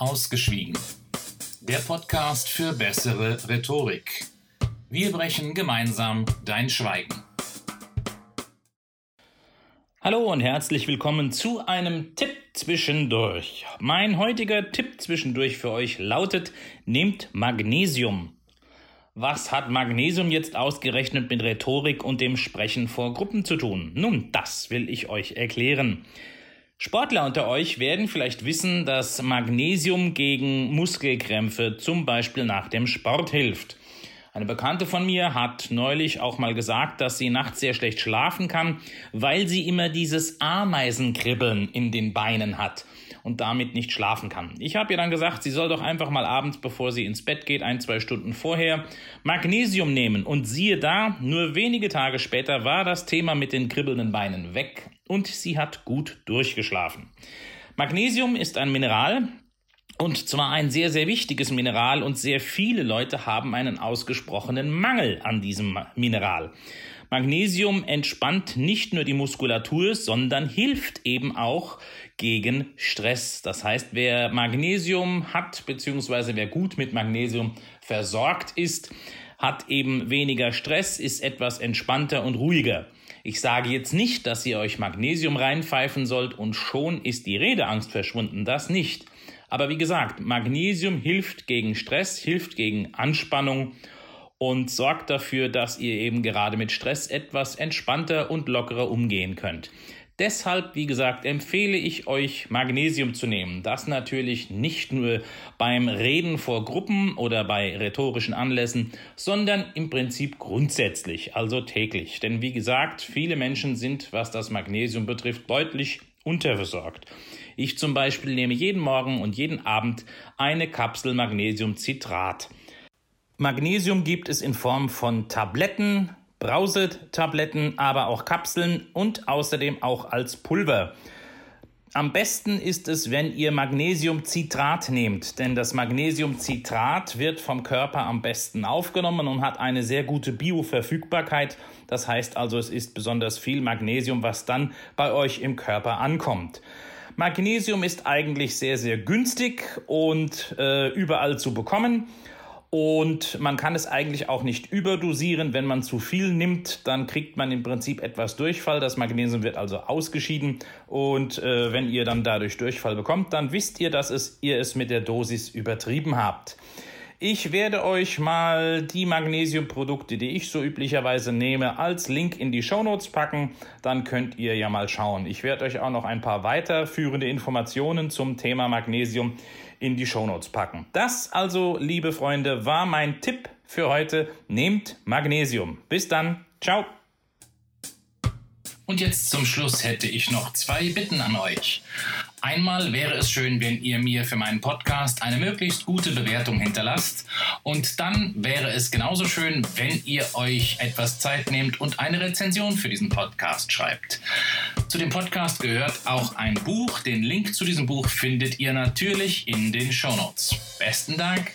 Ausgeschwiegen. Der Podcast für bessere Rhetorik. Wir brechen gemeinsam dein Schweigen. Hallo und herzlich willkommen zu einem Tipp zwischendurch. Mein heutiger Tipp zwischendurch für euch lautet, nehmt Magnesium. Was hat Magnesium jetzt ausgerechnet mit Rhetorik und dem Sprechen vor Gruppen zu tun? Nun, das will ich euch erklären. Sportler unter euch werden vielleicht wissen, dass Magnesium gegen Muskelkrämpfe zum Beispiel nach dem Sport hilft. Eine Bekannte von mir hat neulich auch mal gesagt, dass sie nachts sehr schlecht schlafen kann, weil sie immer dieses Ameisenkribbeln in den Beinen hat und damit nicht schlafen kann. Ich habe ihr dann gesagt, sie soll doch einfach mal abends, bevor sie ins Bett geht, ein, zwei Stunden vorher Magnesium nehmen. Und siehe da, nur wenige Tage später war das Thema mit den kribbelnden Beinen weg und sie hat gut durchgeschlafen. Magnesium ist ein Mineral, und zwar ein sehr, sehr wichtiges Mineral und sehr viele Leute haben einen ausgesprochenen Mangel an diesem Mineral. Magnesium entspannt nicht nur die Muskulatur, sondern hilft eben auch gegen Stress. Das heißt, wer Magnesium hat, beziehungsweise wer gut mit Magnesium versorgt ist, hat eben weniger Stress, ist etwas entspannter und ruhiger. Ich sage jetzt nicht, dass ihr euch Magnesium reinpfeifen sollt und schon ist die Redeangst verschwunden, das nicht. Aber wie gesagt, Magnesium hilft gegen Stress, hilft gegen Anspannung und sorgt dafür, dass ihr eben gerade mit Stress etwas entspannter und lockerer umgehen könnt. Deshalb, wie gesagt, empfehle ich euch, Magnesium zu nehmen. Das natürlich nicht nur beim Reden vor Gruppen oder bei rhetorischen Anlässen, sondern im Prinzip grundsätzlich, also täglich. Denn wie gesagt, viele Menschen sind, was das Magnesium betrifft, deutlich unterversorgt. Ich zum Beispiel nehme jeden Morgen und jeden Abend eine Kapsel Magnesiumcitrat. Magnesium gibt es in Form von Tabletten, Brausetabletten, aber auch Kapseln und außerdem auch als Pulver. Am besten ist es, wenn ihr Magnesiumcitrat nehmt, denn das Magnesiumcitrat wird vom Körper am besten aufgenommen und hat eine sehr gute Bioverfügbarkeit. Das heißt also, es ist besonders viel Magnesium, was dann bei euch im Körper ankommt. Magnesium ist eigentlich sehr, sehr günstig und äh, überall zu bekommen. Und man kann es eigentlich auch nicht überdosieren. Wenn man zu viel nimmt, dann kriegt man im Prinzip etwas Durchfall. Das Magnesium wird also ausgeschieden. Und äh, wenn ihr dann dadurch Durchfall bekommt, dann wisst ihr, dass es, ihr es mit der Dosis übertrieben habt. Ich werde euch mal die Magnesiumprodukte, die ich so üblicherweise nehme, als Link in die Shownotes packen. Dann könnt ihr ja mal schauen. Ich werde euch auch noch ein paar weiterführende Informationen zum Thema Magnesium in die Shownotes packen. Das also, liebe Freunde, war mein Tipp für heute. Nehmt Magnesium. Bis dann. Ciao. Und jetzt zum Schluss hätte ich noch zwei Bitten an euch. Einmal wäre es schön, wenn ihr mir für meinen Podcast eine möglichst gute Bewertung hinterlasst. Und dann wäre es genauso schön, wenn ihr euch etwas Zeit nehmt und eine Rezension für diesen Podcast schreibt. Zu dem Podcast gehört auch ein Buch. Den Link zu diesem Buch findet ihr natürlich in den Show Notes. Besten Dank.